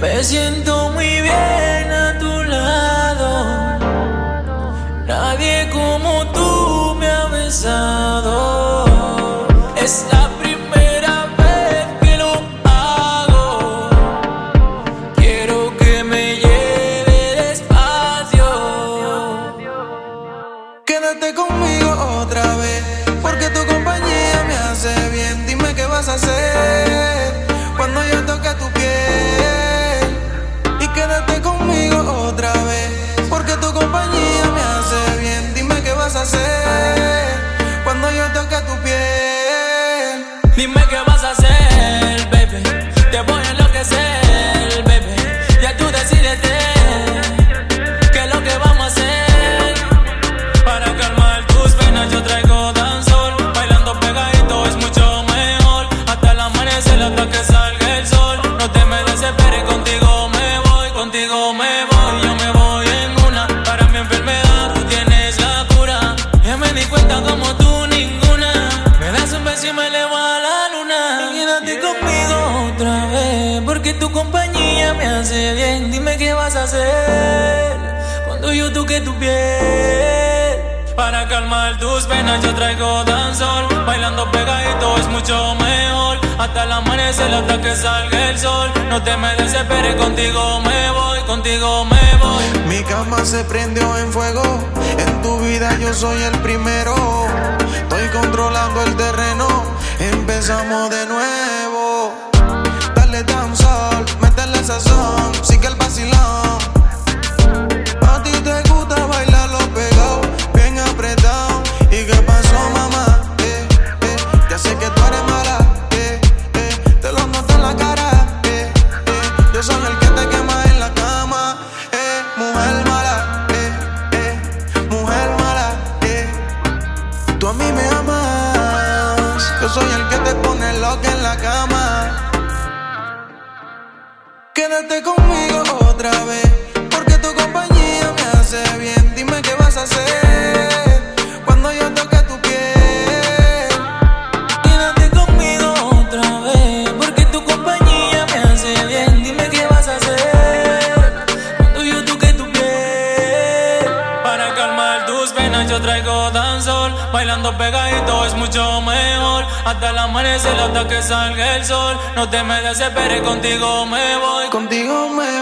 Me siento muy bien a tu lado. Nadie como tú me ha besado. Cuando yo toque tu piel. Conmigo otra vez, porque tu compañía me hace bien. Dime qué vas a hacer cuando yo toque tu piel. Para calmar tus penas yo traigo danzol Bailando pegadito es mucho mejor Hasta el amanecer hasta que salga el sol No te me desesperes, contigo me voy, contigo me voy Mi cama se prendió en fuego. En tu vida yo soy el primero. Estoy controlando el terreno. Empezamos de nuevo. Dale dancehall, métele sazón. Soy el que te pone loca en la cama. Quédate conmigo otra vez, porque tu compañía me hace bien. Dime qué vas a hacer cuando yo toque tu piel. Quédate conmigo otra vez, porque tu compañía me hace bien. Dime qué vas a hacer cuando yo toque tu piel. Para calmar tus penas yo traigo danzol, bailando pegadito es mucho mejor. Hasta el amanecer, hasta que salga el sol. No te me desesperes, contigo me voy. Contigo me voy.